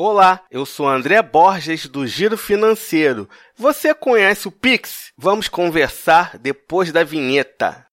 Olá, eu sou André Borges do Giro Financeiro. Você conhece o Pix? Vamos conversar depois da vinheta.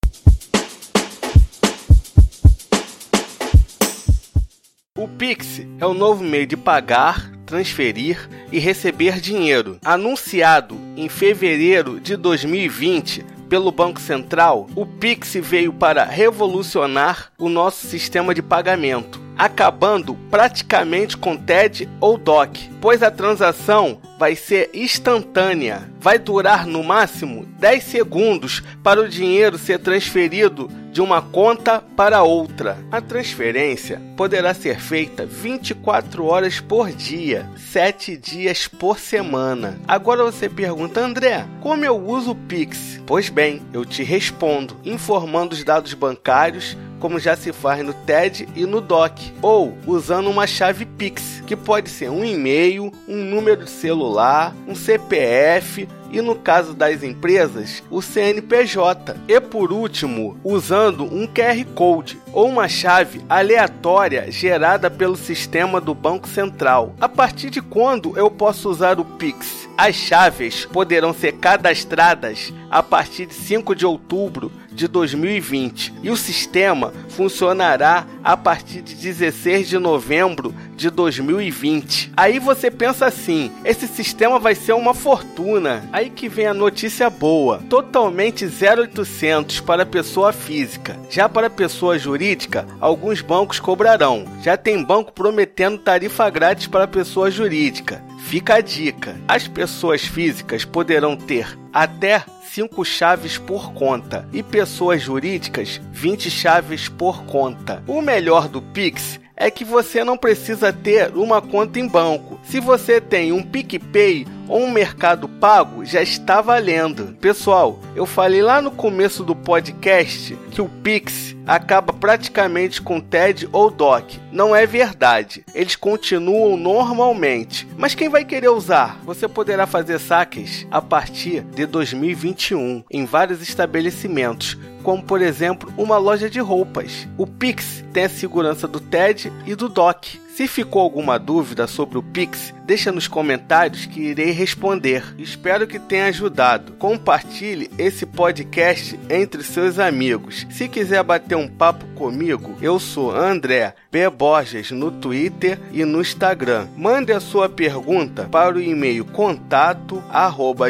O Pix é o novo meio de pagar, transferir e receber dinheiro. Anunciado em fevereiro de 2020 pelo Banco Central, o Pix veio para revolucionar o nosso sistema de pagamento acabando praticamente com TED ou DOC, pois a transação vai ser instantânea. Vai durar no máximo 10 segundos para o dinheiro ser transferido de uma conta para outra. A transferência poderá ser feita 24 horas por dia, 7 dias por semana. Agora você pergunta, André, como eu uso o Pix? Pois bem, eu te respondo, informando os dados bancários como já se faz no TED e no DOC, ou usando uma chave Pix, que pode ser um e-mail, um número de celular, um CPF e no caso das empresas, o CNPJ. E por último, usando um QR Code ou uma chave aleatória gerada pelo sistema do Banco Central. A partir de quando eu posso usar o Pix? As chaves poderão ser cadastradas a partir de 5 de outubro de 2020 e o sistema funcionará a partir de 16 de novembro de 2020. Aí você pensa assim: esse sistema vai ser uma fortuna. Aí que vem a notícia boa: totalmente 0800 para pessoa física. Já para pessoa jurídica, alguns bancos cobrarão. Já tem banco prometendo tarifa grátis para pessoa jurídica. Fica a dica: as pessoas físicas poderão ter até 5 chaves por conta e pessoas jurídicas 20 chaves por conta. O melhor do Pix é que você não precisa ter uma conta em banco. Se você tem um PicPay um Mercado Pago, já está valendo. Pessoal, eu falei lá no começo do podcast que o Pix acaba praticamente com TED ou DOC. Não é verdade. Eles continuam normalmente. Mas quem vai querer usar? Você poderá fazer saques a partir de 2021 em vários estabelecimentos, como por exemplo uma loja de roupas. O Pix tem a segurança do TED e do DOC. Se ficou alguma dúvida sobre o Pix, deixa nos comentários que irei responder. Espero que tenha ajudado. Compartilhe esse podcast entre seus amigos. Se quiser bater um papo comigo, eu sou André B. Borges no Twitter e no Instagram. Mande a sua pergunta para o e-mail contato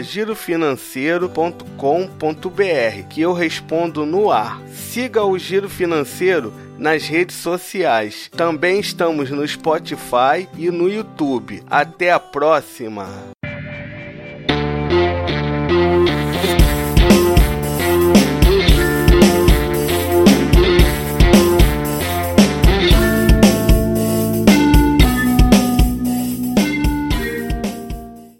girofinanceiro.com.br que eu respondo no ar. Siga o Giro Financeiro nas redes sociais. Também estamos no Spotify e no YouTube. Até a próxima!